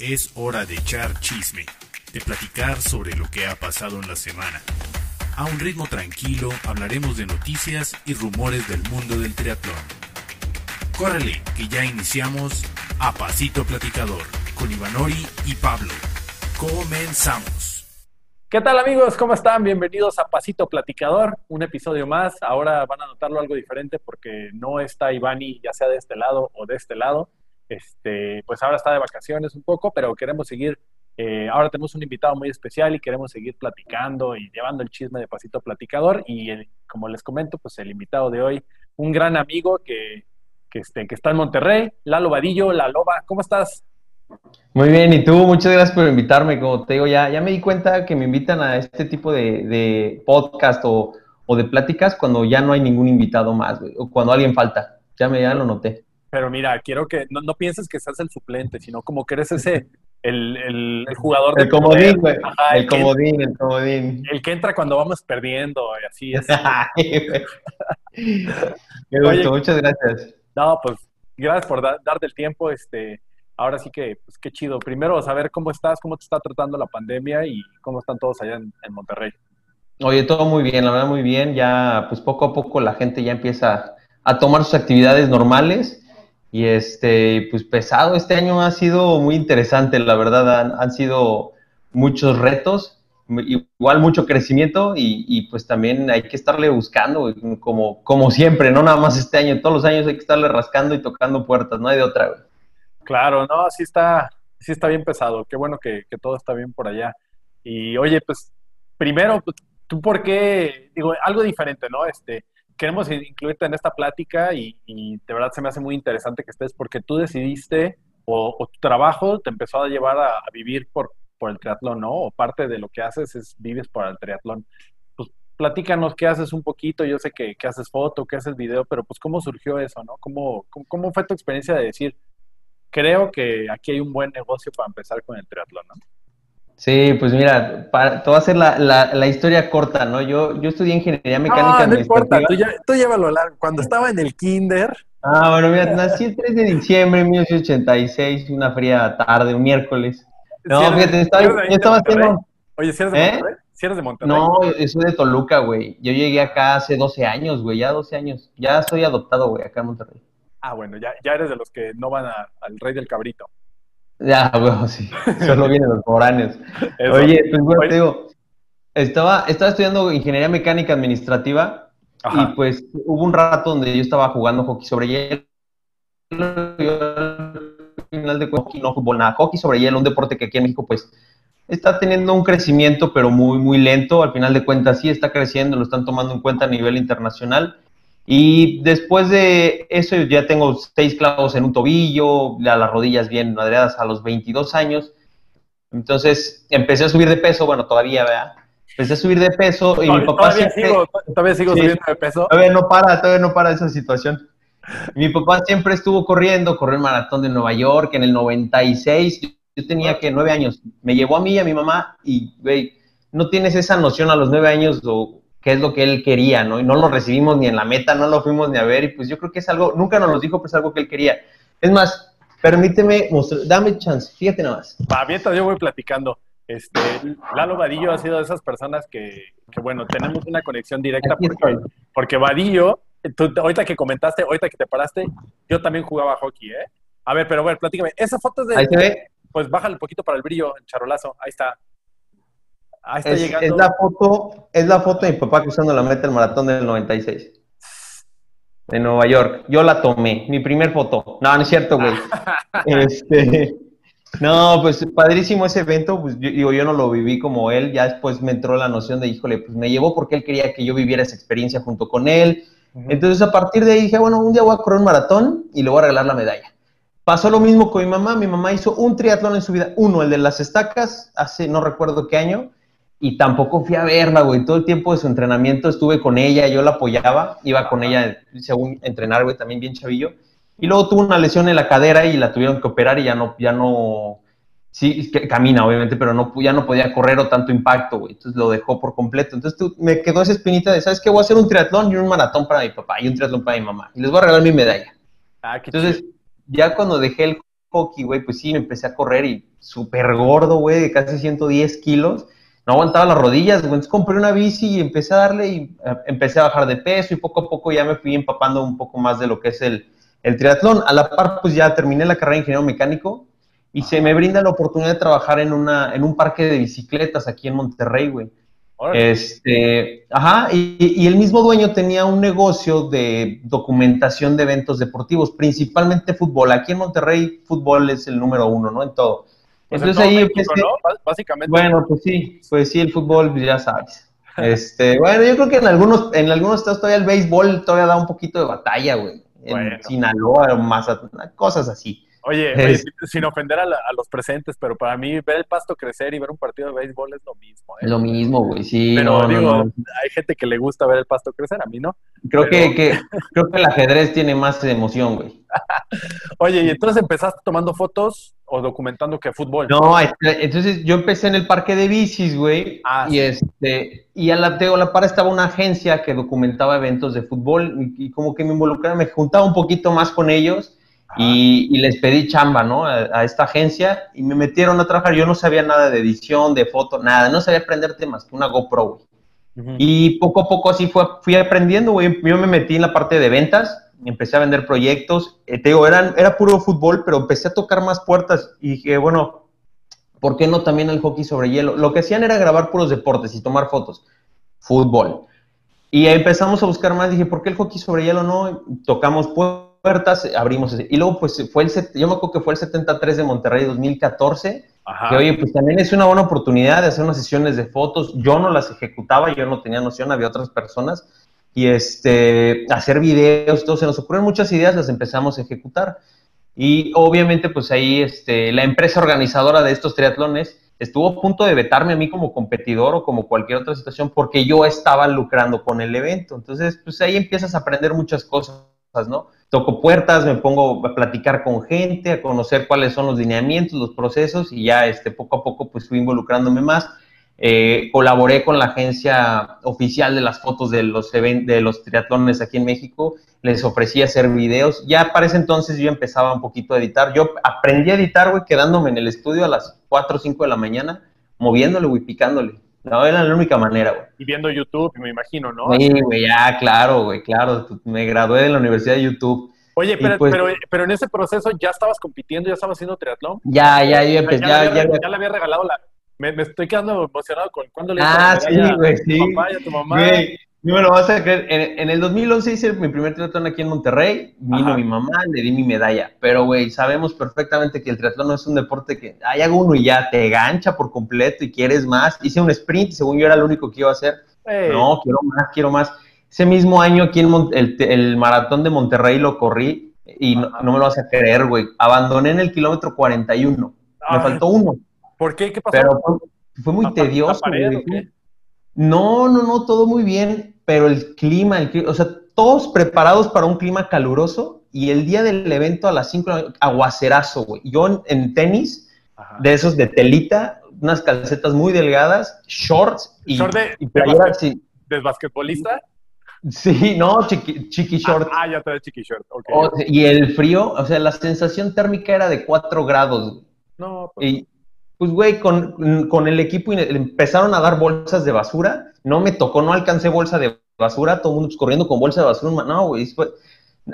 Es hora de echar chisme, de platicar sobre lo que ha pasado en la semana. A un ritmo tranquilo hablaremos de noticias y rumores del mundo del triatlón. Córrele, que ya iniciamos a Pasito Platicador con Ivanori y Pablo. Comenzamos. ¿Qué tal amigos? ¿Cómo están? Bienvenidos a Pasito Platicador, un episodio más. Ahora van a notarlo algo diferente porque no está Ivani ya sea de este lado o de este lado. Este, pues ahora está de vacaciones un poco, pero queremos seguir. Eh, ahora tenemos un invitado muy especial y queremos seguir platicando y llevando el chisme de Pasito Platicador. Y como les comento, pues el invitado de hoy, un gran amigo que, que, este, que está en Monterrey, Lalo Vadillo, La Loba. ¿Cómo estás? Muy bien, y tú, muchas gracias por invitarme. Como te digo, ya, ya me di cuenta que me invitan a este tipo de, podcast o, o, de pláticas cuando ya no hay ningún invitado más, o cuando alguien falta. Ya me ya lo noté. Pero mira, quiero que no, no, pienses que seas el suplente, sino como que eres ese, el, el, el jugador de El comodín, güey. El, comodín, el comodín. El que entra cuando vamos perdiendo, y así es. Me gustó, muchas gracias. No, pues gracias por da, darte el tiempo. Este, ahora sí que, pues qué chido. Primero, saber cómo estás, cómo te está tratando la pandemia y cómo están todos allá en, en Monterrey. Oye, todo muy bien, la verdad muy bien. Ya, pues poco a poco la gente ya empieza a tomar sus actividades normales y este, pues pesado, este año ha sido muy interesante, la verdad, han, han sido muchos retos, igual mucho crecimiento y, y, pues también hay que estarle buscando, como, como siempre, no nada más este año, todos los años hay que estarle rascando y tocando puertas, no hay de otra. Claro, no, sí está, sí está bien pesado, qué bueno que, que todo está bien por allá. Y oye, pues primero, pues, ¿tú por qué? Digo, algo diferente, ¿no? Este, queremos incluirte en esta plática y, de verdad se me hace muy interesante que estés porque tú decidiste o, o tu trabajo te empezó a llevar a, a, vivir por, por el triatlón, ¿no? O parte de lo que haces es vives por el triatlón. Pues platícanos qué haces un poquito, yo sé que, que haces foto, que haces video, pero pues cómo surgió eso, ¿no? ¿Cómo, cómo, cómo fue tu experiencia de decir, creo que aquí hay un buen negocio para empezar con el triatlón, ¿no? Sí, pues mira, para, te voy a hacer la, la, la, historia corta, ¿no? Yo, yo estudié ingeniería mecánica. No, no importa, tú, ya, tú llévalo largo. Cuando estaba en el kinder. Ah, bueno, mira, nací el 3 de diciembre de 1986, una fría tarde, un miércoles. No, ¿Sí fíjate, estaba, yo estaba haciendo... Oye, ¿si eres de ¿Eh? Monterrey? ¿Si eres de Monterrey? No, yo soy de Toluca, güey. Yo llegué acá hace 12 años, güey, ya 12 años. Ya soy adoptado, güey, acá en Monterrey. Ah, bueno, ya, ya eres de los que no van a, al rey del cabrito. Ya, bueno, sí. Solo vienen los foráneos. Oye, pues bueno, te digo, estaba, estaba estudiando ingeniería mecánica administrativa Ajá. y pues hubo un rato donde yo estaba jugando hockey sobre hielo. Yo, final de hockey, no fútbol, nada, hockey sobre hielo, un deporte que aquí en México pues está teniendo un crecimiento, pero muy, muy lento. Al final de cuentas sí está creciendo, lo están tomando en cuenta a nivel internacional. Y después de eso ya tengo seis clavos en un tobillo, las rodillas bien madreadas a los 22 años. Entonces empecé a subir de peso, bueno, todavía, ¿verdad? Empecé a subir de peso y no, mi papá todavía siempre... Sigo, todavía sigo sí, subiendo de peso. Todavía no para, todavía no para esa situación. Mi papá siempre estuvo corriendo, corrió el maratón de Nueva York en el 96. Yo tenía que nueve años. Me llevó a mí y a mi mamá y, güey, no tienes esa noción a los nueve años o qué es lo que él quería, ¿no? Y no lo recibimos ni en la meta, no lo fuimos ni a ver, y pues yo creo que es algo, nunca nos lo dijo, pero es algo que él quería. Es más, permíteme mostrar, dame chance, fíjate nada más. Va, mientras yo voy platicando. Este, Lalo Vadillo ha sido de esas personas que, que bueno, tenemos una conexión directa porque, porque Vadillo, tú, ahorita que comentaste, ahorita que te paraste, yo también jugaba hockey, ¿eh? A ver, pero a ver, platícame, esa foto es de... Ahí se ve. Pues bájale un poquito para el brillo, en charolazo, ahí está. Ahí está es, llegando. Es la foto, es la foto de mi papá cruzando la meta del maratón del 96. De Nueva York. Yo la tomé, mi primer foto. No, no es cierto, güey. este, no, pues padrísimo ese evento. Pues yo, digo, yo no lo viví como él. Ya después me entró la noción de, híjole, pues me llevó porque él quería que yo viviera esa experiencia junto con él. Uh -huh. Entonces, a partir de ahí dije, bueno, un día voy a correr un maratón y le voy a regalar la medalla. Pasó lo mismo con mi mamá. Mi mamá hizo un triatlón en su vida. Uno, el de las estacas, hace no recuerdo qué año y tampoco fui a verla, güey. Todo el tiempo de su entrenamiento estuve con ella, yo la apoyaba, iba con ella según entrenar, güey, también bien chavillo. Y luego tuvo una lesión en la cadera y la tuvieron que operar y ya no, ya no, sí, que camina obviamente, pero no, ya no podía correr o tanto impacto, güey. Entonces lo dejó por completo. Entonces tú, me quedó esa espinita de, ¿sabes qué? Voy a hacer un triatlón y un maratón para mi papá y un triatlón para mi mamá. Y les voy a regalar mi medalla. Ah, Entonces, chido. ya cuando dejé el hockey, güey, pues sí, me empecé a correr y súper gordo, güey, de casi 110 kilos. No aguantaba las rodillas, güey. Entonces compré una bici y empecé a darle y eh, empecé a bajar de peso y poco a poco ya me fui empapando un poco más de lo que es el, el triatlón. A la par, pues ya terminé la carrera de ingeniero mecánico y se me brinda la oportunidad de trabajar en, una, en un parque de bicicletas aquí en Monterrey, güey. Este, ajá, y, el mismo dueño tenía un negocio de documentación de eventos deportivos, principalmente fútbol. Aquí en Monterrey, fútbol es el número uno, ¿no? En todo. Pues Entonces ahí ¿no? Básicamente. Bueno, pues sí, pues sí, el fútbol, pues ya sabes. Este, bueno, yo creo que en algunos, en algunos estados todavía el béisbol todavía da un poquito de batalla, güey. En Sinaloa, más cosas así. Oye, sin ofender a, los presentes, pero para mí ver el pasto crecer y ver un partido de béisbol es lo mismo. ¿eh? Lo mismo, güey, sí. Pero digo, hay gente que le gusta ver el pasto crecer, a mí no. Creo, que, que, creo que el ajedrez tiene más emoción, güey. Oye, y entonces empezaste tomando fotos o documentando que fútbol. No, entonces yo empecé en el parque de bicis, güey. Ah, y este, y a la, a la par estaba una agencia que documentaba eventos de fútbol y, y como que me involucraba, me juntaba un poquito más con ellos y, les pedí chamba, ¿no? A, esta agencia y me metieron a trabajar. Yo no sabía nada de edición, de foto, nada. No sabía aprender temas que una GoPro, güey. Y poco a poco así fue, fui aprendiendo, güey. Yo me metí en la parte de ventas, empecé a vender proyectos. Eh, te digo, eran, era puro fútbol, pero empecé a tocar más puertas y dije, bueno, ¿por qué no también el hockey sobre hielo? Lo que hacían era grabar puros deportes y tomar fotos. Fútbol. Y empezamos a buscar más. Dije, ¿por qué el hockey sobre hielo no? Tocamos puertas abrimos ese. Y luego, pues, fue el, yo me acuerdo que fue el 73 de Monterrey 2014, que oye, pues también es una buena oportunidad de hacer unas sesiones de fotos. Yo no las ejecutaba, yo no tenía noción, había otras personas. Y este, hacer videos, todo, se nos ocurrieron muchas ideas, las empezamos a ejecutar. Y obviamente, pues ahí este, la empresa organizadora de estos triatlones estuvo a punto de vetarme a mí como competidor o como cualquier otra situación porque yo estaba lucrando con el evento. Entonces, pues ahí empiezas a aprender muchas cosas, ¿no? toco puertas, me pongo a platicar con gente, a conocer cuáles son los lineamientos, los procesos y ya este, poco a poco pues fui involucrándome más. Eh, colaboré con la agencia oficial de las fotos de los, de los triatlones aquí en México, les ofrecí hacer videos. Ya para ese entonces yo empezaba un poquito a editar. Yo aprendí a editar, güey, quedándome en el estudio a las 4 o 5 de la mañana, moviéndole, güey, picándole. No, era la única manera, güey. Y viendo YouTube, me imagino, ¿no? Sí, güey, ya, claro, güey, claro. Me gradué de la Universidad de YouTube. Oye, pero, pues pero, pero, en ese proceso ya estabas compitiendo, ya estabas haciendo triatlón. Ya, ya, yo empecé. Ya, ya, ya, le había regalado la. Me, me, estoy quedando emocionado con cuando le Ah, sí, güey, sí. A tu papá y a tu mamá. No me lo vas a creer. En, el 2011 hice mi primer triatlón aquí en Monterrey. Vino mi mamá, le di mi medalla. Pero, güey, sabemos perfectamente que el triatlón no es un deporte que hay hago uno y ya te gancha por completo y quieres más. Hice un sprint, según yo era el único que iba a hacer. No, quiero más, quiero más. Ese mismo año aquí en el, el, maratón de Monterrey lo corrí y no, me lo vas a creer, güey. Abandoné en el kilómetro 41. Me faltó uno. ¿Por qué? ¿Qué pasó? Pero fue, muy tedioso. No, no, no, todo muy bien, pero el clima, el o sea, todos preparados para un clima caluroso y el día del evento a las 5 aguacerazo, güey. Yo en, tenis, de esos de telita, unas calcetas muy delgadas, shorts y, ¿Short de, de, basquetbolista? Sí, no, chiqui, chiqui ah, short. Ah, ya trae chiqui short, y el frío, o sea, la sensación térmica era de 4 grados. No, pues. Pues, güey, con, el equipo empezaron a dar bolsas de basura. No me tocó, no alcancé bolsa de basura. Todo el mundo pues, corriendo con bolsa de basura. No, güey.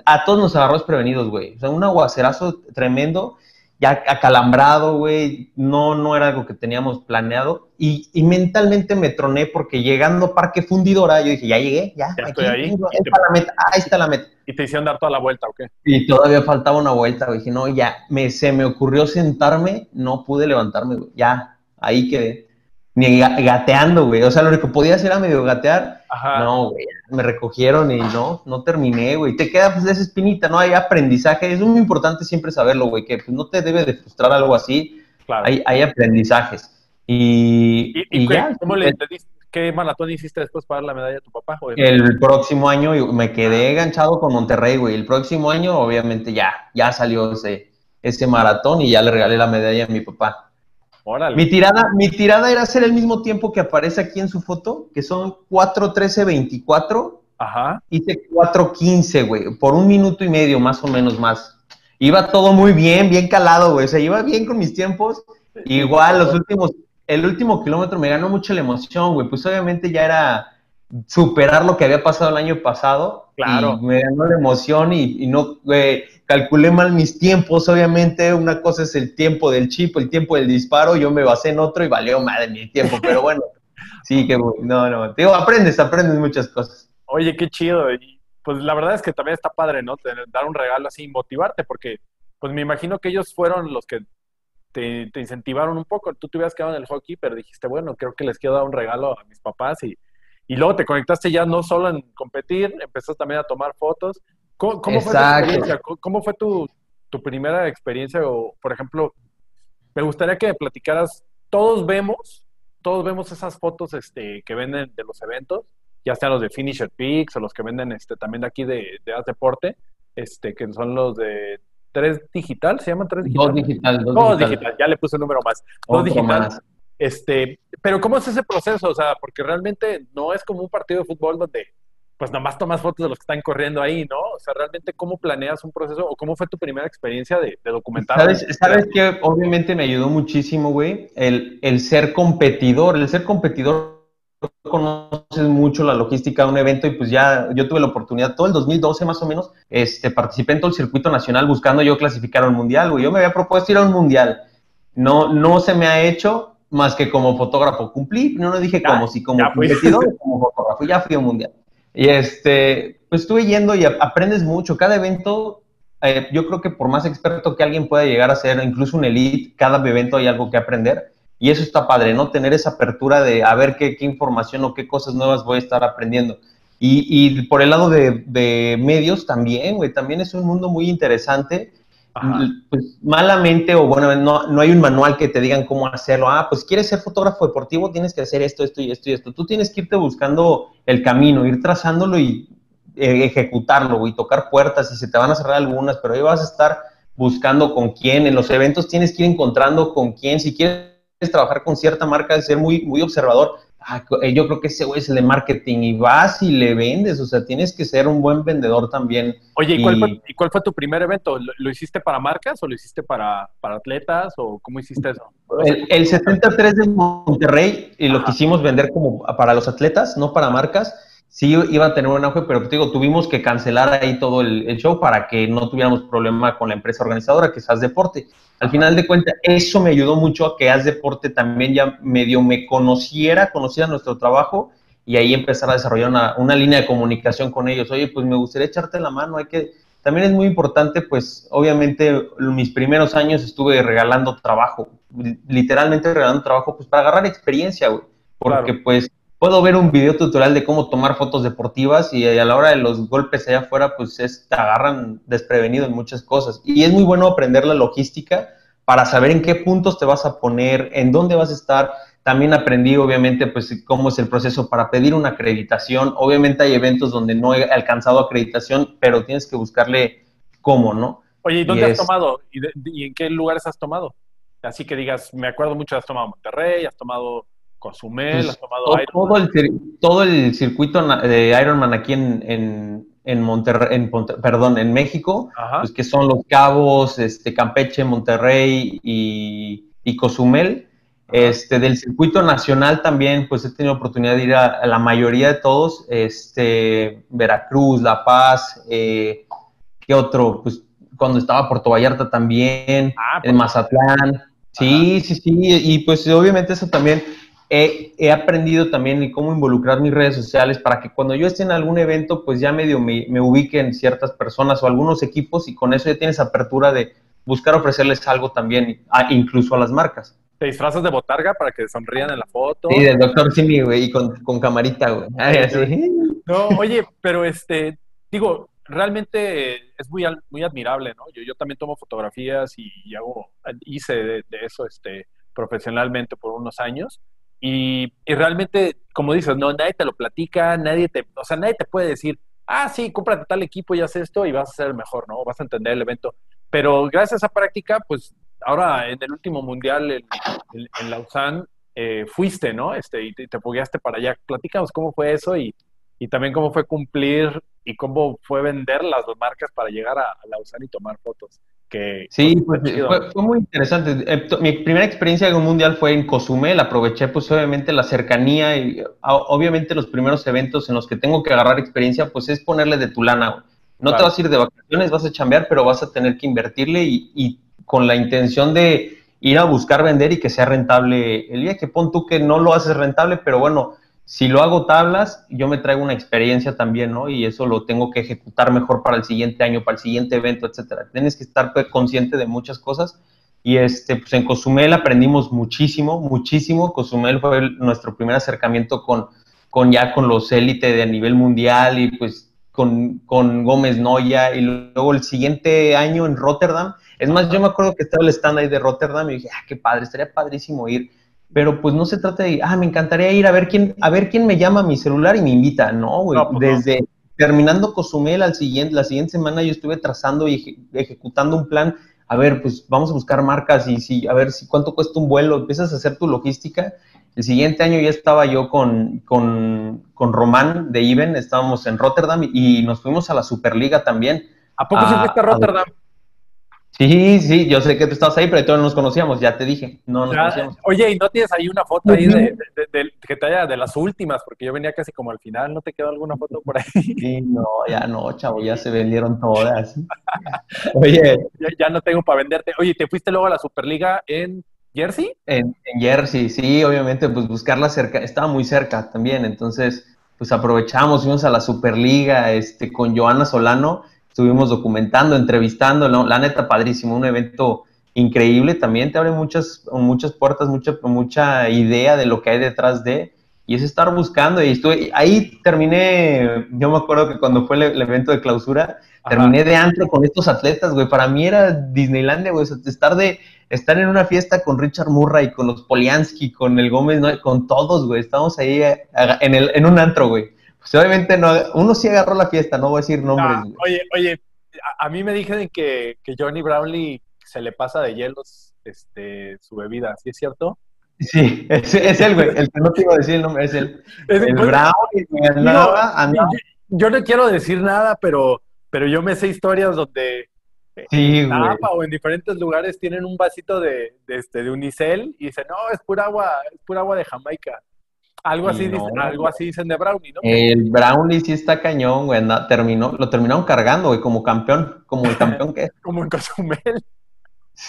A todos nos agarró desprevenidos, güey. O sea, un aguacerazo tremendo ya acalambrado, güey, no, no era algo que teníamos planeado. Y, mentalmente me troné porque llegando Parque Fundidora, yo dije, ya llegué, ya, ya estoy ahí. ahí está la meta, ahí está la meta. ¿Y te hicieron dar toda la vuelta o qué? Y todavía faltaba una vuelta, güey. Dije, no, ya, me, se me ocurrió sentarme, no pude levantarme, güey. Ya, ahí quedé ni gateando, güey. O sea, lo que podía hacer era medio gatear. Ajá. No, güey. Me recogieron y no, no terminé, güey. Te queda pues esa espinita, ¿no? Hay aprendizaje. Es muy importante siempre saberlo, güey, que pues, no te debe de frustrar algo así. Claro. Hay, hay aprendizajes. Y, ¿Y, ya. ¿Cómo le entendiste? ¿Qué maratón hiciste después para dar la medalla a tu papá? El próximo año me quedé enganchado con Monterrey, güey. El próximo año, obviamente, ya, ya salió ese, ese maratón y ya le regalé la medalla a mi papá. Mi tirada, mi tirada era hacer el mismo tiempo que aparece aquí en su foto, que son 4.13.24. Ajá. Hice 4.15, güey, por un minuto y medio más o menos más. iba todo muy bien, bien calado, güey. O sea, iba bien con mis tiempos. Igual, los últimos, el último kilómetro me ganó mucho la emoción, güey. Pues obviamente ya era superar lo que había pasado el año pasado. Claro. me ganó la emoción y, no calculé mal mis tiempos. Obviamente, una cosa es el tiempo del chip, el tiempo del disparo. Yo me basé en otro y valió madre mi tiempo. Pero bueno, sí, que no, no. Digo, aprendes, aprendes muchas cosas. Oye, qué chido. Y pues la verdad es que también está padre, ¿no? dar un regalo así y motivarte, porque pues me imagino que ellos fueron los que te, te, incentivaron un poco. Tú te hubieras quedado en el hockey, pero dijiste, bueno, creo que les quiero dar un regalo a mis papás y y luego te conectaste ya no solo en competir, empezaste también a tomar fotos. ¿Cómo, fue tu experiencia? ¿Cómo fue tu, primera experiencia? O, por ejemplo, me gustaría que me platicaras, todos vemos, todos vemos esas fotos este, que venden de los eventos, ya sean los de Finisher Peaks o los que venden este, también de aquí de, de Deporte, este, que son los de 3 digital, ¿se llaman 3 digital? Dos digital, dos, digital. ya le puse el número más. Dos digital. Este, pero ¿cómo es ese proceso? O sea, porque realmente no es como un partido de fútbol donde pues nomás tomas fotos de los que están corriendo ahí, ¿no? O sea, realmente cómo planeas un proceso o cómo fue tu primera experiencia de, de documentar. ¿Sabes, ¿Sabes que obviamente me ayudó muchísimo, güey? El, el ser competidor, el ser competidor conoces mucho la logística de un evento y pues ya yo tuve la oportunidad, todo el 2012 más o menos, este, participé en todo el circuito nacional buscando yo clasificar a un mundial, güey. Yo me había propuesto ir a un mundial. No, no se me ha hecho, más que como fotógrafo. Cumplí, no lo dije como, si como competidor, como fotógrafo, ya fui a un mundial. Y este, pues estuve yendo y aprendes mucho. Cada evento, eh, yo creo que por más experto que alguien pueda llegar a ser, incluso un elite, cada evento hay algo que aprender. Y eso está padre, ¿no? Tener esa apertura de a ver qué, qué información o qué cosas nuevas voy a estar aprendiendo. Y, y por el lado de, de medios también, güey, también es un mundo muy interesante pues malamente o bueno, no, no, hay un manual que te digan cómo hacerlo. Ah, pues quieres ser fotógrafo deportivo, tienes que hacer esto, esto y esto y esto. Tú tienes que irte buscando el camino, ir trazándolo y eh, ejecutarlo y tocar puertas y se te van a cerrar algunas, pero ahí vas a estar buscando con quién. En los eventos tienes que ir encontrando con quién. Si quieres trabajar con cierta marca, ser muy, muy observador yo creo que ese güey es el de marketing y vas y le vendes, o sea, tienes que ser un buen vendedor también. Oye, ¿y, cuál, fue, tu primer evento? ¿Lo, hiciste para marcas o lo hiciste para, para atletas o cómo hiciste eso? El, 73 de Monterrey y lo quisimos vender como para los atletas, no para marcas sí iba a tener un auge, pero digo, tuvimos que cancelar ahí todo el, show para que no tuviéramos problema con la empresa organizadora, que es Deporte. Al final de cuentas, eso me ayudó mucho a que Haz Deporte también ya medio me conociera, conociera nuestro trabajo y ahí empezar a desarrollar una, una línea de comunicación con ellos. Oye, pues me gustaría echarte la mano, hay que... También es muy importante, pues obviamente mis primeros años estuve regalando trabajo, literalmente regalando trabajo, pues para agarrar experiencia, güey. Porque pues puedo ver un video tutorial de cómo tomar fotos deportivas y a la hora de los golpes allá afuera, pues te agarran desprevenido en muchas cosas. Y es muy bueno aprender la logística para saber en qué puntos te vas a poner, en dónde vas a estar. También aprendí, obviamente, pues cómo es el proceso para pedir una acreditación. Obviamente hay eventos donde no he alcanzado acreditación, pero tienes que buscarle cómo, ¿no? Oye, ¿y dónde has tomado? ¿Y, en qué lugares has tomado? Así que digas, me acuerdo mucho, has tomado Monterrey, has tomado Cozumel, pues, has tomado todo, el, todo el circuito de Ironman aquí en, en, en Monterrey, perdón, en México, pues que son Los Cabos, este, Campeche, Monterrey y, y Cozumel. Este, del circuito nacional también, pues he tenido oportunidad de ir a, la mayoría de todos, este, Veracruz, La Paz, eh, ¿qué otro? Pues cuando estaba Puerto Vallarta también, ah, en Mazatlán. Sí, sí, sí, y pues obviamente eso también he, aprendido también cómo involucrar mis redes sociales para que cuando yo esté en algún evento, pues ya medio me, me ubiquen ciertas personas o algunos equipos y con eso ya tienes apertura de buscar ofrecerles algo también, incluso a las marcas. ¿Te disfrazas de botarga para que sonrían en la foto? Sí, del doctor Simi, güey, y con, con camarita, güey. No, oye, pero este, digo, realmente es muy, muy admirable, ¿no? Yo, yo también tomo fotografías y, hago, hice de, de, eso este, profesionalmente por unos años. Y, realmente, como dices, no, nadie te lo platica, nadie te, o sea, nadie te puede decir, ah, sí, cómprate tal equipo y haz esto y vas a ser el mejor, ¿no? Vas a entender el evento. Pero gracias a esa práctica, pues ahora en el último mundial en, Lausanne eh, fuiste, ¿no? Este, y te, te para allá. Platícanos cómo fue eso y, y también cómo fue cumplir y cómo fue vender las dos marcas para llegar a, la USAN y tomar fotos. Que, sí, pues, fue, muy interesante. Eh, mi primera experiencia en un mundial fue en Cozumel. Aproveché, pues, obviamente, la cercanía y, obviamente, los primeros eventos en los que tengo que agarrar experiencia, pues, es ponerle de tu lana. No te vas a ir de vacaciones, vas a chambear, pero vas a tener que invertirle y, y con la intención de ir a buscar vender y que sea rentable el día que pon tú que no lo haces rentable, pero bueno, si lo hago tablas, yo me traigo una experiencia también, ¿no? Y eso lo tengo que ejecutar mejor para el siguiente año, para el siguiente evento, etcétera. Tienes que estar consciente de muchas cosas. Y este, pues en Cozumel aprendimos muchísimo, muchísimo. Cozumel fue nuestro primer acercamiento con, con ya con los élites de nivel mundial y pues con, con Gómez Noya. Y luego el siguiente año en Rotterdam. Es más, yo me acuerdo que estaba el stand ahí de Rotterdam y dije, ah, qué padre, estaría padrísimo ir pero pues no se trata de, ah, me encantaría ir a ver quién, a ver quién me llama a mi celular y me invita, no, güey, pues desde terminando Cozumel al siguiente, la siguiente semana yo estuve trazando y ejecutando un plan, a ver, pues vamos a buscar marcas y si, a ver si cuánto cuesta un vuelo, empiezas a hacer tu logística. El siguiente año ya estaba yo con, con, con Román de Iben, estábamos en Rotterdam y nos fuimos a la Superliga también. ¿A poco se fuiste a Rotterdam? Sí, sí, yo sé que tú estabas ahí, pero todos nos conocíamos, ya te dije, no nos conocíamos. Oye, ¿y no tienes ahí una foto ahí de, que te haya de las últimas? Porque yo venía casi como al final, ¿no te quedó alguna foto por ahí? Sí, no, ya no, chavo, ya se vendieron todas. Oye. Ya, no tengo para venderte. Oye, ¿te fuiste luego a la Superliga en Jersey? En, en Jersey, sí, obviamente, pues buscarla cerca, estaba muy cerca también, entonces, pues aprovechamos, fuimos a la Superliga este, con Joana Solano estuvimos documentando, entrevistando, la neta padrísimo, un evento increíble, también te abre muchas, muchas puertas, mucha, mucha idea de lo que hay detrás de, y es estar buscando, y estuve, ahí terminé, yo me acuerdo que cuando fue el, evento de clausura, terminé de antro con estos atletas, güey, para mí era Disneylandia, güey, estar de, estar en una fiesta con Richard Murray, con los Poliansky, con el Gómez, con todos, güey, estábamos ahí en, el, en un antro, güey. Pues obviamente no, uno sí agarró la fiesta, no voy a decir nombres. Ah, oye, oye, a, mí me dijeron que, que Johnny Brownlee se le pasa de hielos este, su bebida, ¿sí es cierto? Sí, es, es él, güey. El que no te iba a decir el nombre es el, el Brownlee. yo no quiero decir nada, pero, pero yo me sé historias donde sí, en Napa o en diferentes lugares tienen un vasito de, de, este, de unicel y dicen, no, es pura agua, es pura agua de Jamaica. Algo así, dicen, algo así dicen de Brownie, ¿no? El Brownie sí está cañón, güey. terminó, lo terminaron cargando, güey, como campeón, como el campeón que es. como en Cozumel.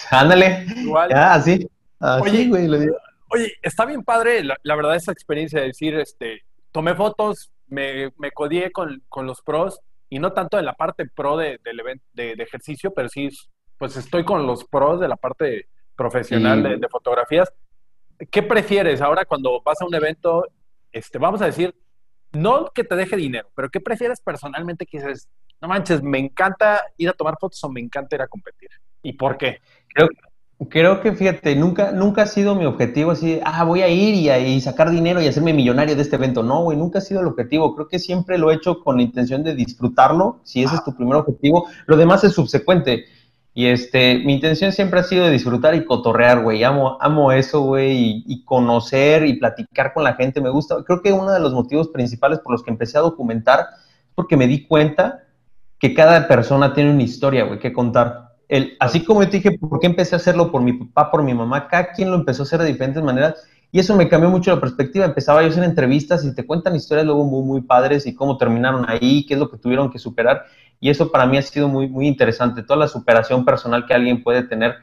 Ándale. Igual. Ya, así. oye, güey, oye, está bien padre, la, verdad, esa experiencia de decir, este, tomé fotos, me, me codié con, con, los pros, y no tanto en la parte pro de, del evento, de, ejercicio, pero sí, pues estoy con los pros de la parte profesional de, de, fotografías ¿qué prefieres ahora cuando vas a un evento? Este, vamos a decir, no que te deje dinero, pero ¿qué prefieres personalmente que dices, no manches, me encanta ir a tomar fotos o me encanta ir a competir? ¿Y por qué? Creo, creo que, fíjate, nunca, nunca ha sido mi objetivo así, ah, voy a ir y, y sacar dinero y hacerme millonario de este evento. No, güey, nunca ha sido el objetivo. Creo que siempre lo he hecho con la intención de disfrutarlo, si ese es tu primer objetivo. Lo demás es subsecuente. Y este, mi intención siempre ha sido disfrutar y cotorrear, güey. Amo, amo eso, güey, y, conocer y platicar con la gente. Me gusta. Creo que uno de los motivos principales por los que empecé a documentar es porque me di cuenta que cada persona tiene una historia, güey, que contar. El, así como yo te dije, ¿por qué empecé a hacerlo por mi papá, por mi mamá? Cada quien lo empezó a hacer de diferentes maneras. Y eso me cambió mucho la perspectiva. Empezaba yo a hacer entrevistas y te cuentan historias luego muy, muy padres y cómo terminaron ahí, qué es lo que tuvieron que superar. Y eso para mí ha sido muy, muy interesante, toda la superación personal que alguien puede tener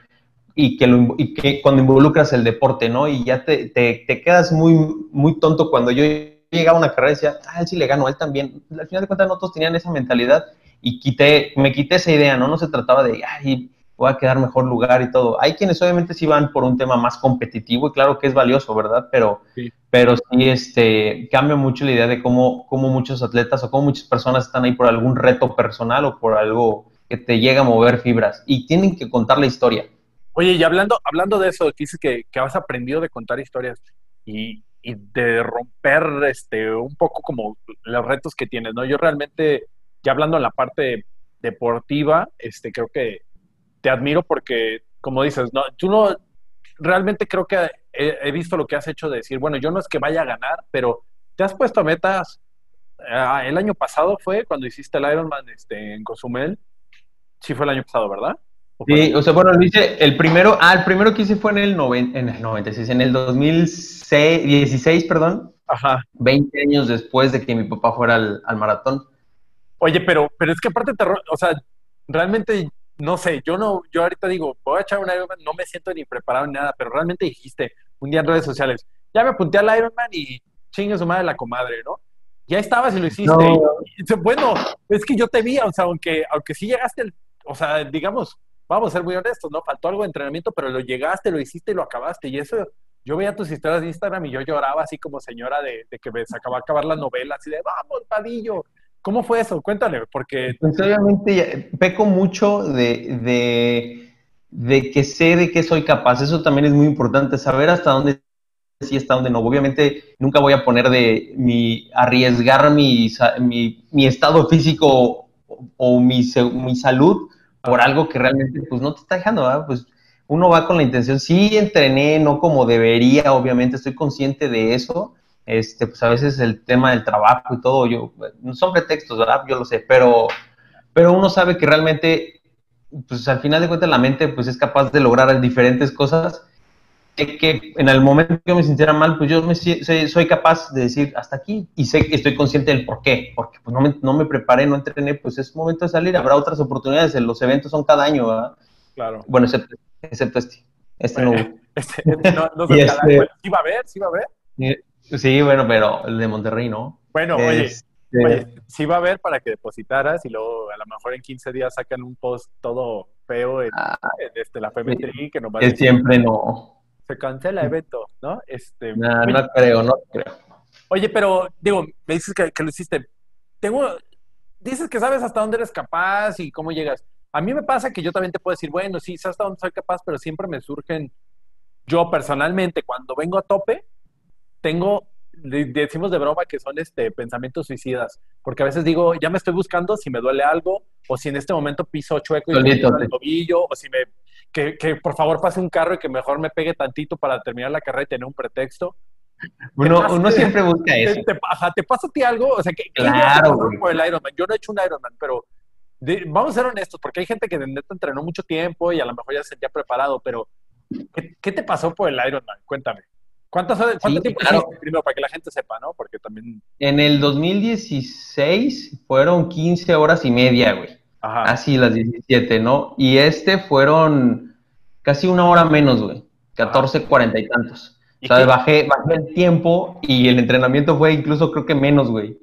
y que, lo, cuando involucras el deporte, ¿no? Y ya te, te, quedas muy, muy tonto cuando yo llegaba a una carrera y decía, ah, él sí le ganó, él también. Al final de cuentas, nosotros tenían esa mentalidad y quité, me quité esa idea, ¿no? No se trataba de, voy a quedar mejor lugar y todo. Hay quienes obviamente sí van por un tema más competitivo y claro que es valioso, ¿verdad? Pero sí, pero sí este, cambia mucho la idea de cómo, cómo muchos atletas o cómo muchas personas están ahí por algún reto personal o por algo que te llega a mover fibras y tienen que contar la historia. Oye, y hablando, hablando de eso, dices que, que has aprendido de contar historias y, y, de romper este, un poco como los retos que tienes, ¿no? Yo realmente, ya hablando en la parte deportiva, este, creo que te admiro porque, como dices, no, tú no, realmente creo que he, visto lo que has hecho de decir, bueno, yo no es que vaya a ganar, pero te has puesto metas Ah, el año pasado fue cuando hiciste el Ironman este, en Cozumel. Sí fue el año pasado, ¿verdad? Sí, o sea, bueno, lo hice el primero, ah, el primero que hice fue en el, en el 96, en el 2016, perdón. Ajá. 20 años después de que mi papá fuera al, maratón. Oye, pero, pero es que aparte te, o sea, realmente, no sé, yo no, yo ahorita digo, voy a echar un Ironman, no me siento ni preparado ni nada, pero realmente dijiste un día en redes sociales, ya me apunté al Ironman y chingue su madre la comadre, ¿no? Ya estabas y lo hiciste. bueno, es que yo te vi, o sea, aunque, aunque sí llegaste, o sea, digamos, vamos a ser muy honestos, ¿no? Faltó algo de entrenamiento, pero lo llegaste, lo hiciste y lo acabaste. Y eso, yo veía tus historias de Instagram y yo lloraba así como señora de, que me acababa de acabar la novela, así de, vamos, Padillo. ¿Cómo fue eso? Cuéntale, porque... Pues obviamente peco mucho de, de, de que sé de qué soy capaz. Eso también es muy importante, saber hasta dónde sí, hasta dónde no. Obviamente nunca voy a poner de mi arriesgar mi, mi, mi estado físico o, mi, mi salud por algo que realmente pues no te está dejando, ¿verdad? Pues uno va con la intención, sí entrené, no como debería, obviamente estoy consciente de eso, este, pues a veces el tema del trabajo y todo, yo, son pretextos, ¿verdad? Yo lo sé, pero, pero uno sabe que realmente, pues al final de cuentas la mente pues es capaz de lograr diferentes cosas que, en el momento que yo me sintiera mal, pues yo me, soy, capaz de decir hasta aquí y sé que estoy consciente del por qué, porque pues no me, no me preparé, no entrené, pues es momento de salir, habrá otras oportunidades, los eventos son cada año, ¿verdad? Claro. Bueno, excepto, excepto este, este no Este, este no, no sé, este, sí va a haber, sí va a haber. Sí, bueno, pero el de Monterrey no. Bueno, oye, este, oye, sí va a haber para que depositaras y luego a lo mejor en 15 días sacan un post todo feo en, ah, este, la FMTI que nos va a decir, siempre no se cancela el evento, ¿no? Este, no, no creo, no creo. Oye, pero digo, me dices que, lo hiciste. Tengo, dices que sabes hasta dónde eres capaz y cómo llegas. A mí me pasa que yo también te puedo decir, bueno, sí, sé hasta dónde soy capaz, pero siempre me surgen, yo personalmente, cuando vengo a tope, tengo, decimos de broma que son este, pensamientos suicidas, porque a veces digo, ya me estoy buscando si me duele algo, o si en este momento piso chueco y me el tobillo, o si me que, por favor pase un carro y que mejor me pegue tantito para terminar la carrera y tener un pretexto. Uno, uno siempre busca eso. Te, ¿Te pasa a ti algo? O sea, que, claro, por el Ironman? Yo no he hecho un Ironman, pero vamos a ser honestos, porque hay gente que de neta entrenó mucho tiempo y a lo mejor ya se sentía preparado, pero ¿qué, te pasó por el Ironman? Cuéntame. ¿Cuántas ¿Cuánto tiempo claro. primero para que la gente sepa, no? Porque también... En el 2016 fueron 15 horas y media, güey. Ajá. Así, las 17, ¿no? Y este fueron casi una hora menos, güey. 14, 40 y tantos. O sea, bajé, bajé el tiempo y el entrenamiento fue incluso creo que menos, güey.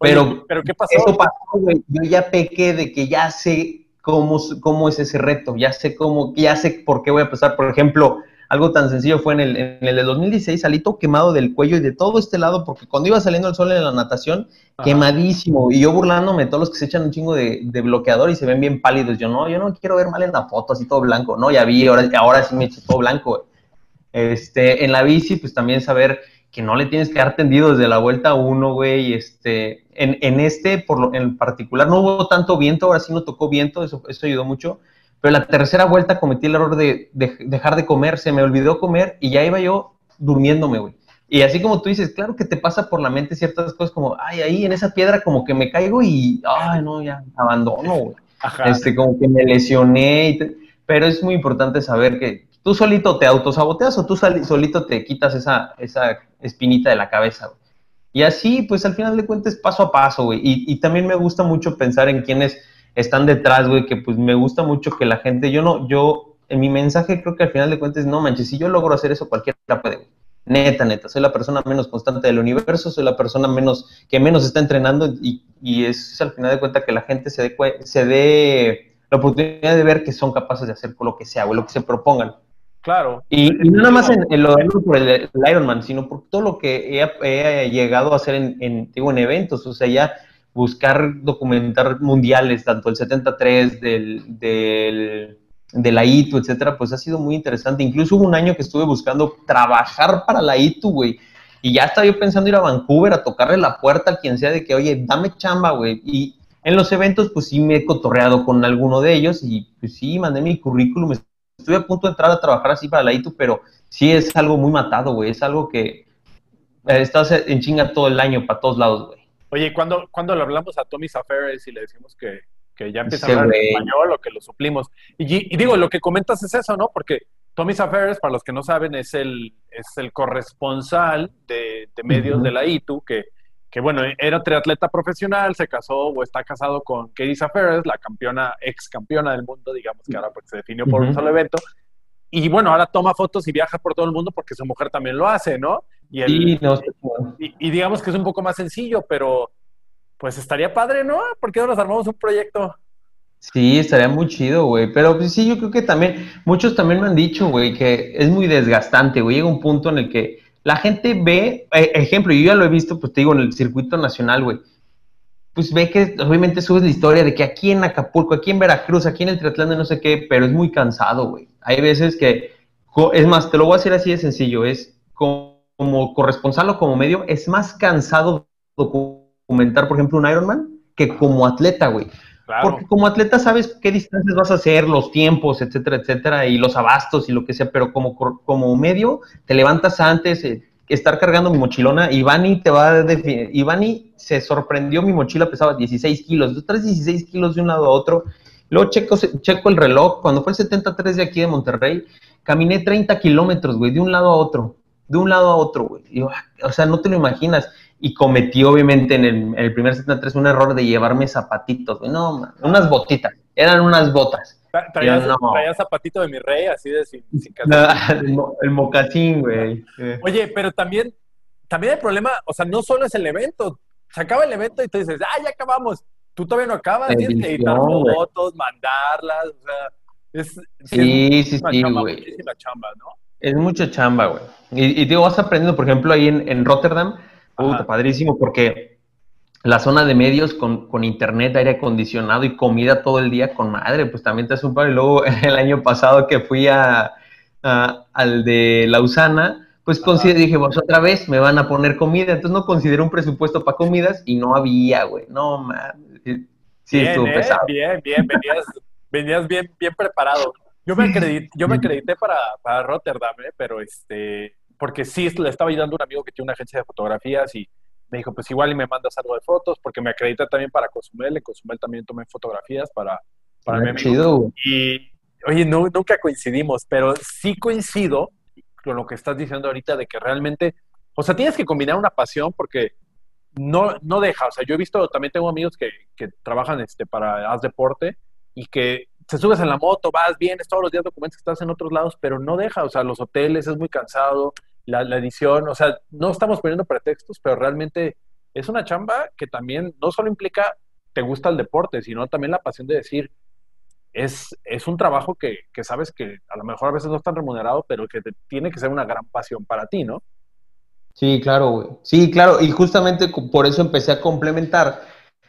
Pero, ¿pero qué pasó? Eso pasó, güey. Yo ya pequé de que ya sé cómo, cómo es ese reto, ya sé cómo, ya sé por qué voy a pasar. Por ejemplo, algo tan sencillo fue en el, en el de 2016, salí todo quemado del cuello y de todo este lado, porque cuando iba saliendo el sol en la natación, quemadísimo, y yo burlándome, todos los que se echan un chingo de, bloqueador y se ven bien pálidos, yo no, yo no quiero ver mal en la foto, así todo blanco, no, ya vi, ahora, ahora sí me hecho todo blanco. Este, en la bici, pues también saber que no le tienes que dar tendido desde la vuelta uno, güey, este, en, en este, por lo, en particular, no hubo tanto viento, ahora sí no tocó viento, eso, eso ayudó mucho, pero la tercera vuelta cometí el error de, dejar de comer, se me olvidó comer y ya iba yo durmiéndome, güey. Y así como tú dices, claro que te pasa por la mente ciertas cosas como, ay, ahí en esa piedra como que me caigo y, ay, no, ya, abandono, güey. Este, como que me lesioné. pero es muy importante saber que tú solito te autosaboteas o tú solito te quitas esa, esa espinita de la cabeza, güey. Y así, pues al final de cuentas, paso a paso, güey. Y, y también me gusta mucho pensar en quiénes están detrás, güey, que pues me gusta mucho que la gente, yo no, yo, en mi mensaje creo que al final de cuentas, no manches, si yo logro hacer eso, cualquiera puede. Neta, neta, soy la persona menos constante del universo, soy la persona menos que menos está entrenando y, y es al final de cuentas que la gente se dé, se dé la oportunidad de ver que son capaces de hacer lo que sea, o lo que se propongan. Claro. Y, no nada más en, lo de por el, Ironman, sino por todo lo que he, llegado a hacer en, en, digo, en eventos. O sea, ya buscar documentar mundiales, tanto el 73 del, del, de la ITU, etcétera, pues ha sido muy interesante. Incluso hubo un año que estuve buscando trabajar para la ITU, güey. Y ya estaba yo pensando ir a Vancouver a tocarle la puerta a quien sea de que, oye, dame chamba, güey. Y en los eventos, pues sí me he cotorreado con alguno de ellos y pues sí, mandé mi currículum. Estuve a punto de entrar a trabajar así para la ITU, pero sí es algo muy matado, güey. Es algo que estás en chinga todo el año para todos lados, güey. Oye, ¿cuándo, cuando le hablamos a Tommy Safares y le decimos que, que ya empieza a hablar español o que lo suplimos? Y, digo, lo que comentas es eso, ¿no? Porque Tommy Safares, para los que no saben, es el, es el corresponsal de, medios de la ITU, que, que, bueno, era triatleta profesional, se casó o está casado con Katie Safares, la campeona, ex campeona del mundo, digamos que ahora porque se definió por un solo evento. Y bueno, ahora toma fotos y viaja por todo el mundo porque su mujer también lo hace, ¿no? Y, y, digamos que es un poco más sencillo, pero pues estaría padre, ¿no? ¿Por qué no nos armamos un proyecto? Sí, estaría muy chido, güey. Pero pues sí, yo creo que también, muchos también me han dicho, güey, que es muy desgastante, güey. Llega un punto en el que la gente ve, eh, ejemplo, yo ya lo he visto, pues te digo, en el circuito nacional, güey. Pues ve que obviamente subes la historia de que aquí en Acapulco, aquí en Veracruz, aquí en el Triatlán de no sé qué, pero es muy cansado, güey. Hay veces que, es más, te lo voy a decir así de sencillo, es como como corresponsal o como medio, es más cansado documentar, por ejemplo, un Ironman que como atleta, güey. Porque como atleta sabes qué distancias vas a hacer, los tiempos, etcétera, etcétera, y los abastos y lo que sea, pero como, como medio te levantas antes, eh, estar cargando mi mochilona, Ivani te va a definir, Ivani se sorprendió, mi mochila pesaba 16 kilos, tú traes 16 kilos de un lado a otro, luego checo, checo el reloj, cuando fue el 73 de aquí de Monterrey, caminé 30 kilómetros, güey, de un lado a otro, de un lado a otro, güey. O sea, no te lo imaginas. Y cometí, obviamente, en el, primer 73 un error de llevarme zapatitos, güey. No, unas botitas. Eran unas botas. Traía, zapatito de mi rey, así de sin, el, mocasín, güey. Oye, pero también, también el problema, o sea, no solo es el evento. Se acaba el evento y te dices, ah, ya acabamos. Tú todavía no acabas, tienes que editar fotos, mandarlas, o sea, es, sí, sí, sí, güey. chamba, ¿no? Es mucha chamba, güey. Y, digo, vas aprendiendo, por ejemplo, ahí en, Rotterdam, puta, padrísimo, porque la zona de medios con, internet, aire acondicionado y comida todo el día con madre, pues también te hace un par. Y luego el año pasado que fui a, al de Lausana, pues dije, pues otra vez me van a poner comida. Entonces no consideré un presupuesto para comidas y no había, güey. No, man. Sí, estuvo ¿eh? pesado. Bien, bien, venías, venías bien, bien preparado. Yo me acredité, yo me acredité para, para Rotterdam, ¿eh? pero este, porque sí le estaba ayudando a un amigo que tiene una agencia de fotografías y me dijo, pues igual y me mandas algo de fotos, porque me acredité también para Cozumel, en Cozumel también tomé fotografías para, para mi amigo. Y, oye, no, nunca coincidimos, pero sí coincido con lo que estás diciendo ahorita de que realmente, o sea, tienes que combinar una pasión porque no, no deja, o sea, yo he visto, también tengo amigos que, que trabajan este, para Haz Deporte y que te subes en la moto, vas, vienes todos los días, documentos estás en otros lados, pero no deja, o sea, los hoteles es muy cansado, la, edición, o sea, no estamos poniendo pretextos, pero realmente es una chamba que también no solo implica te gusta el deporte, sino también la pasión de decir, es, es un trabajo que, que sabes que a lo mejor a veces no es tan remunerado, pero que tiene que ser una gran pasión para ti, ¿no? Sí, claro, güey. Sí, claro, y justamente por eso empecé a complementar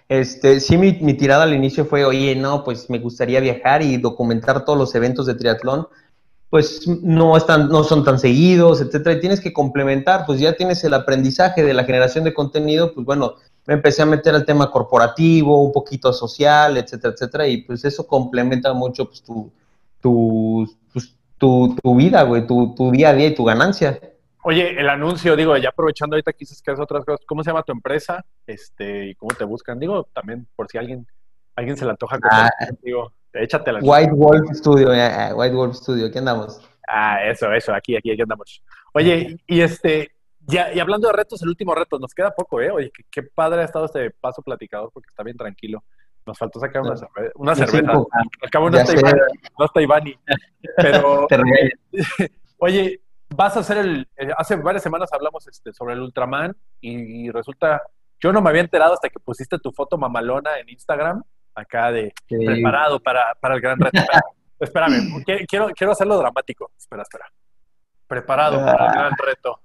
este, sí, mi, tirada al inicio fue, oye, no, pues me gustaría viajar y documentar todos los eventos de triatlón, pues no, están, no son tan seguidos, etcétera, y tienes que complementar, pues ya tienes el aprendizaje de la generación de contenido, pues bueno, me empecé a meter al tema corporativo, un poquito social, etcétera, etcétera, y pues eso complementa mucho pues, tu, tu, pues, tu vida, güey, tu, tu día a día y tu ganancia. Oye, el anuncio, digo, ya aprovechando ahorita quizás que haces otras cosas, ¿cómo se llama tu empresa? Este, y cómo te buscan, digo, también por si alguien, alguien se le antoja ah, digo, échatela. White Wolf Studio, White Wolf Studio, aquí andamos. Ah, eso, eso, aquí, aquí, aquí andamos. Oye, y este, ya, y hablando de retos, el último reto, nos queda poco, ¿eh? Oye, qué, padre ha estado este paso platicador porque está bien tranquilo. Nos faltó sacar una, cerveza. Una cerveza. Al cabo no está, Ivani, no está Ivani. Pero, oye, vas a hacer el, eh, hace varias semanas hablamos este, sobre el Ultraman y, resulta, yo no me había enterado hasta que pusiste tu foto mamalona en Instagram, acá de preparado para, para, el gran reto. Espérame, quiero, quiero hacerlo dramático. Espera, espera. Preparado para el gran reto.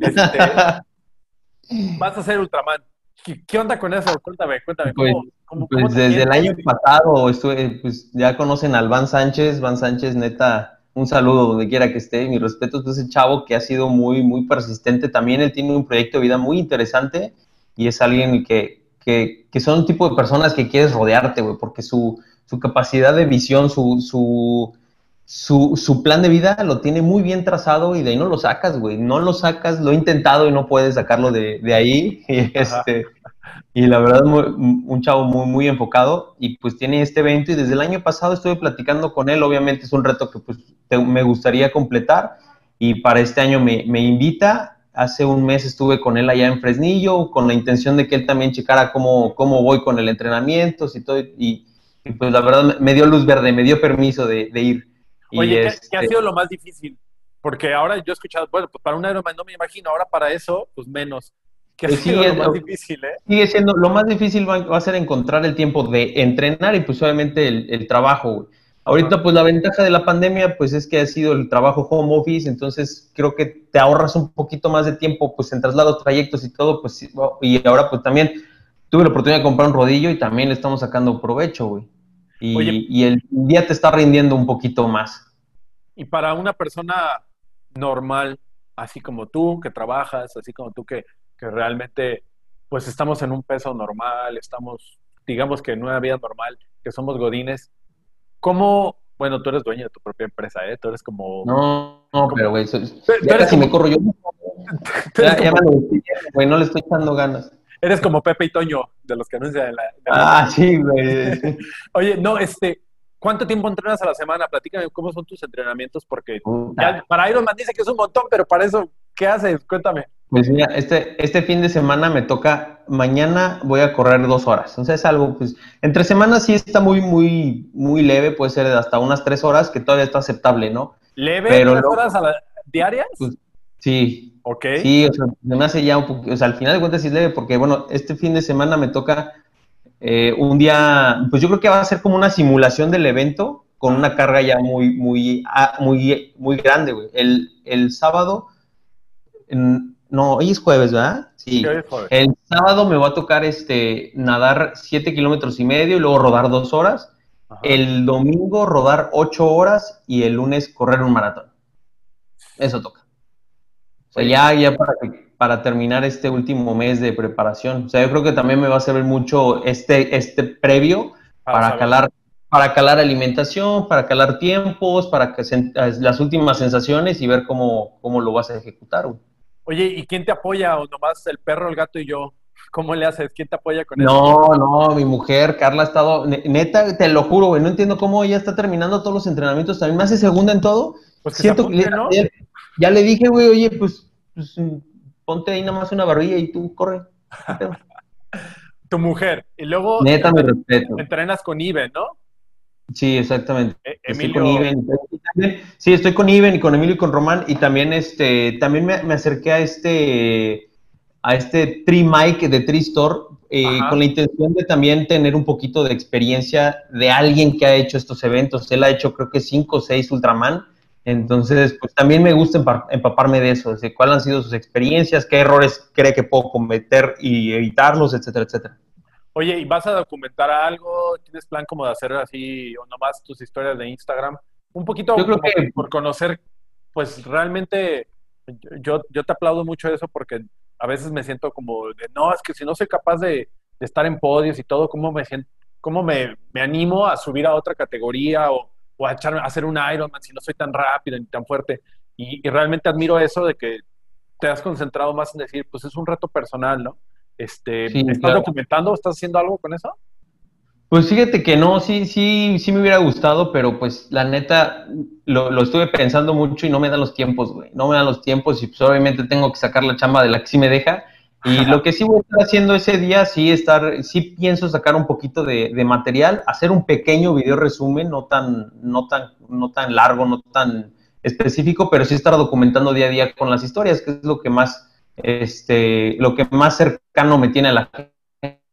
Este, vas a ser Ultraman. ¿Qué, onda con eso? Cuéntame, cuéntame. ¿cómo, pues, pues desde el año pasado estuve, pues ya conocen al Van Sánchez. Van Sánchez, neta, un saludo donde quiera que esté, mi respeto a ese chavo que ha sido muy, muy persistente. También él tiene un proyecto de vida muy interesante y es alguien que, que, que son un tipo de personas que quieres rodearte, güey, porque su, su capacidad de visión, su, su, su, su, plan de vida lo tiene muy bien trazado y de ahí no lo sacas, güey. No lo sacas, lo he intentado y no puedes sacarlo de, de ahí. Y este, y la verdad un chavo muy, muy enfocado y pues tiene este evento y desde el año pasado estuve platicando con él, obviamente es un reto que pues me gustaría completar y para este año me, me, invita. Hace un mes estuve con él allá en Fresnillo con la intención de que él también checara cómo, cómo voy con el entrenamiento y todo y, pues la verdad me dio luz verde, me dio permiso de, ir. Oye, ¿qué, ha este sido lo más difícil? Porque ahora yo he escuchado, bueno, pues para un Ironman no me imagino, ahora para eso, pues menos. Que pues sigue, lo más difícil, ¿eh? Sigue siendo, lo más difícil va, a ser encontrar el tiempo de entrenar y pues obviamente el, trabajo, Ahorita pues la ventaja de la pandemia pues es que ha sido el trabajo home office, entonces creo que te ahorras un poquito más de tiempo pues en traslados, trayectos y todo, pues y ahora pues también tuve la oportunidad de comprar un rodillo y también le estamos sacando provecho, güey. Y, y el día te está rindiendo un poquito más. Y para una persona normal, así como tú que trabajas, así como tú que, que realmente pues estamos en un peso normal, estamos, digamos que en una vida normal, que somos godines, ¿cómo, bueno, tú eres dueño de tu propia empresa, ¿eh? Tú eres como... No, no, pero güey, ya casi me corro yo. ya, ya me lo güey, no le estoy echando ganas. Eres como Pepe y Toño, de los que anuncian la... ah, sí, güey. Oye, no, este, ¿Cuánto tiempo entrenas a la semana? Platícame cómo son tus entrenamientos, porque ya, para Ironman dice que es un montón, pero para eso, ¿qué haces? Cuéntame. Pues mira, este, este fin de semana me toca, mañana voy a correr dos horas. Entonces es algo, pues, entre semanas sí está muy, muy, muy leve, puede ser hasta unas tres horas, que todavía está aceptable, ¿no? ¿Leve? Pero ¿Tres horas a la, diarias? Pues, sí. Ok. Sí, o sea, me hace ya un poco, o sea, al final de cuentas sí es leve, porque bueno, este fin de semana me toca eh, un día, pues yo creo que va a ser como una simulación del evento con una carga ya muy, muy, ah, muy, muy grande, güey. El, el sábado, no, hoy es jueves, ¿verdad? Sí. El sábado me va a tocar este, nadar 7 kilómetros y medio y luego rodar dos horas. El domingo rodar 8 horas y el lunes correr un maratón. Eso toca. O sea, ya, ya para que para terminar este último mes de preparación. O sea, yo creo que también me va a servir mucho este, este previo para, calar para calar alimentación, para calar tiempos, para que las últimas sensaciones y ver cómo, cómo lo vas a ejecutar. Oye, ¿y quién te apoya? ¿O nomás el perro, el gato y yo? ¿Cómo le haces? ¿Quién te apoya con eso? No, no, mi mujer, Carla, ha estado, neta, te lo juro, güey, no entiendo cómo ella está terminando todos los entrenamientos, también me hace segunda en todo. Pues Siento que, ya, le dije, güey, oye, pues, pues ponte ahí nomás una barbilla y tú corre. tu mujer. Y luego Neta, me respeto. entrenas con Iben, ¿no? Sí, exactamente. E, estoy con Iben. Sí, estoy con Iben y con Emilio y con Román. Y también este, también me, acerqué a este a este Tri Mike de Tri Store eh, con la intención de también tener un poquito de experiencia de alguien que ha hecho estos eventos. Él ha hecho creo que cinco o seis Ultraman entonces, pues también me gusta empaparme de eso, de cuáles han sido sus experiencias, qué errores cree que puedo cometer y evitarlos, etcétera, etcétera. Oye, ¿y vas a documentar algo? ¿Tienes plan como de hacer así o nomás tus historias de Instagram? Un poquito yo creo que... por conocer, pues realmente yo, yo te aplaudo mucho eso porque a veces me siento como de, no, es que si no soy capaz de, estar en podios y todo, ¿cómo me, cómo me, me animo a subir a otra categoría o o a, echarme, a hacer un Ironman si no soy tan rápido ni tan fuerte. Y, realmente admiro eso de que te has concentrado más en decir, pues es un reto personal, ¿no? Este, ¿Estás documentando? ¿Estás haciendo algo con eso? Pues fíjate que no, sí, sí, sí me hubiera gustado, pero pues la neta lo, lo, estuve pensando mucho y no me dan los tiempos, güey. No me dan los tiempos y pues obviamente tengo que sacar la chamba de la que sí me deja. Y lo que sí voy a estar haciendo ese día, sí estar, sí pienso sacar un poquito de, material, hacer un pequeño video resumen, no tan, no tan, no tan largo, no tan específico, pero sí estar documentando día a día con las historias, que es lo que más, este, lo que más cercano me tiene a la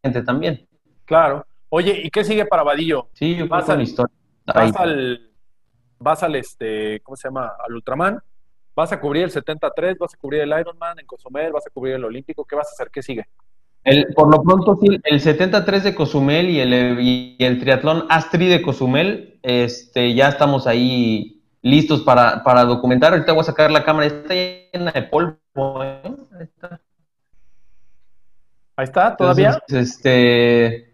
gente también. Claro. Oye, ¿y qué sigue para Vadillo? Sí, yo vas al, historia. Vas al, vas al, este, ¿cómo se llama? Al Ultraman ¿Vas a cubrir el 73? ¿Vas a cubrir el Ironman en Cozumel? ¿Vas a cubrir el Olímpico? ¿Qué vas a hacer? ¿Qué sigue? El, por lo pronto, sí, el 73 de Cozumel y el, y el triatlón Astri de Cozumel, este, ya estamos ahí listos para, para documentar. Ahorita voy a sacar la cámara, está llena de polvo. ¿eh? Ahí está. Ahí está, todavía. este,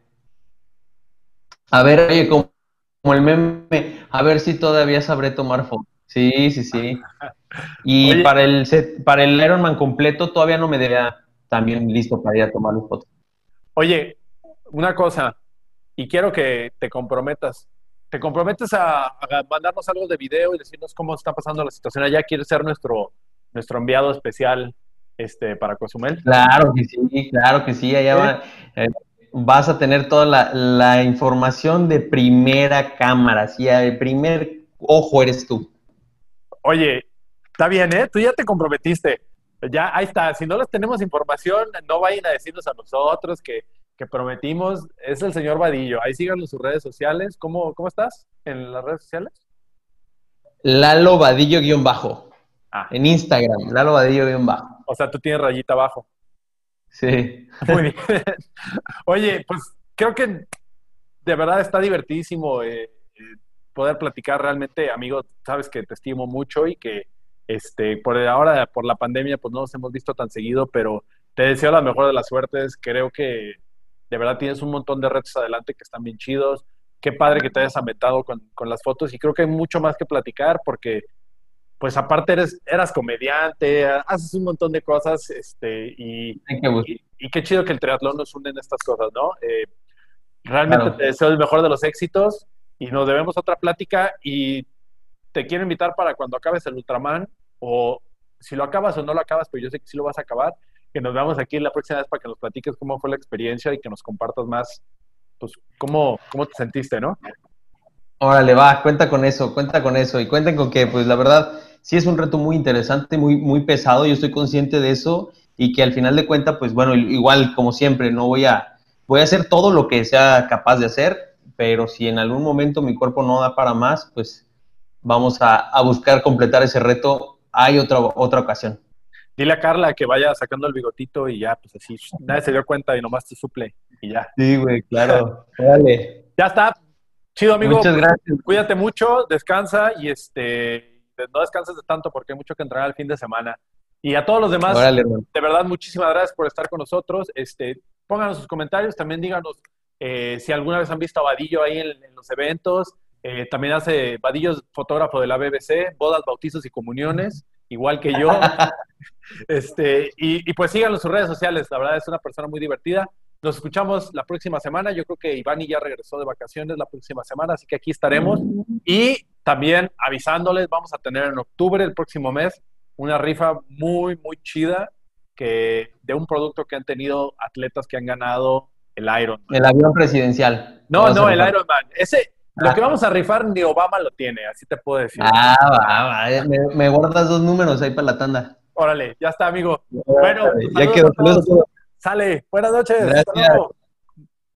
a ver, oye, como, como el meme, a ver si todavía sabré tomar fotos. Sí, sí, sí. Y para el para el Ironman completo todavía no me tan también listo para ir a tomar las fotos. Oye, una cosa, y quiero que te comprometas. ¿Te comprometes a, mandarnos algo de video y decirnos cómo está pasando la situación allá? ¿Quieres ser nuestro, nuestro enviado especial este, para Cozumel? Claro que sí, claro que sí. Allá eh, vas a tener toda la, información de primera cámara, sí, el primer ojo eres tú. Oye, está bien, ¿eh? Tú ya te comprometiste. Ya, ahí está. Si no les tenemos información, no vayan a decirnos a nosotros que que prometimos es el señor Vadillo. Ahí síganlo en sus redes sociales. ¿Cómo, cómo estás en las redes sociales? Lalo Vadillo-bajo. Ah. En Instagram, Lalo Vadillo-bajo. O sea, tú tienes rayita abajo. Sí. Muy bien. Oye, pues creo que de verdad está divertidísimo eh, eh, poder platicar realmente, amigo. Sabes que te estimo mucho y que este, por ahora, por la pandemia, pues no nos hemos visto tan seguido, pero te deseo la mejor de las suertes. Creo que de verdad tienes un montón de retos adelante que están bien chidos. Qué padre que te hayas aventado con, las fotos y creo que hay mucho más que platicar porque, pues aparte eres, eras comediante, haces un montón de cosas este, y, y, qué chido que el triatlón nos une en estas cosas, ¿no? Eh, realmente te deseo el mejor de los éxitos y nos debemos otra plática y te quiero invitar para cuando acabes el Ultraman o si lo acabas o no lo acabas, pero yo sé que sí lo vas a acabar, que nos veamos aquí la próxima vez para que nos platiques cómo fue la experiencia y que nos compartas más, pues, cómo, cómo te sentiste, ¿no? Órale, va, cuenta con eso, cuenta con eso. Y cuenten con que, pues, la verdad, sí es un reto muy interesante, muy, muy pesado, yo estoy consciente de eso y que al final de cuentas, pues, bueno, igual, como siempre, no voy a, voy a hacer todo lo que sea capaz de hacer, pero si en algún momento mi cuerpo no da para más, pues vamos a, a buscar completar ese reto. Hay otra, otra ocasión. Dile a Carla que vaya sacando el bigotito y ya, pues así, nadie se dio cuenta y nomás te suple y ya. Sí, güey, claro. Dale. Ya está. Chido, amigo. Muchas gracias. Cuídate mucho, descansa y este, no descanses de tanto porque hay mucho que entrenar el fin de semana. Y a todos los demás, de verdad, muchísimas gracias por estar con nosotros. Este, pónganos sus comentarios, también díganos eh, si alguna vez han visto a Vadillo ahí en, los eventos. Eh, también hace Vadillo fotógrafo de la BBC, bodas, bautizos y comuniones igual que yo. este, y, pues síganlo en sus redes sociales, la verdad es una persona muy divertida. Nos escuchamos la próxima semana. Yo creo que Ivani ya regresó de vacaciones la próxima semana, así que aquí estaremos. Y también avisándoles, vamos a tener en octubre, el próximo mes, una rifa muy, muy chida que de un producto que han tenido atletas que han ganado el Iron. El avión presidencial. No, no, el Ironman. Ese, lo que vamos a rifar ni Obama lo tiene, así te puedo decir. Ah, va, va. Eh, me, guardas dos números ahí para la tanda. Órale, ya está, amigo. Bueno, ya quedó. Sale. Buenas noches. Gracias.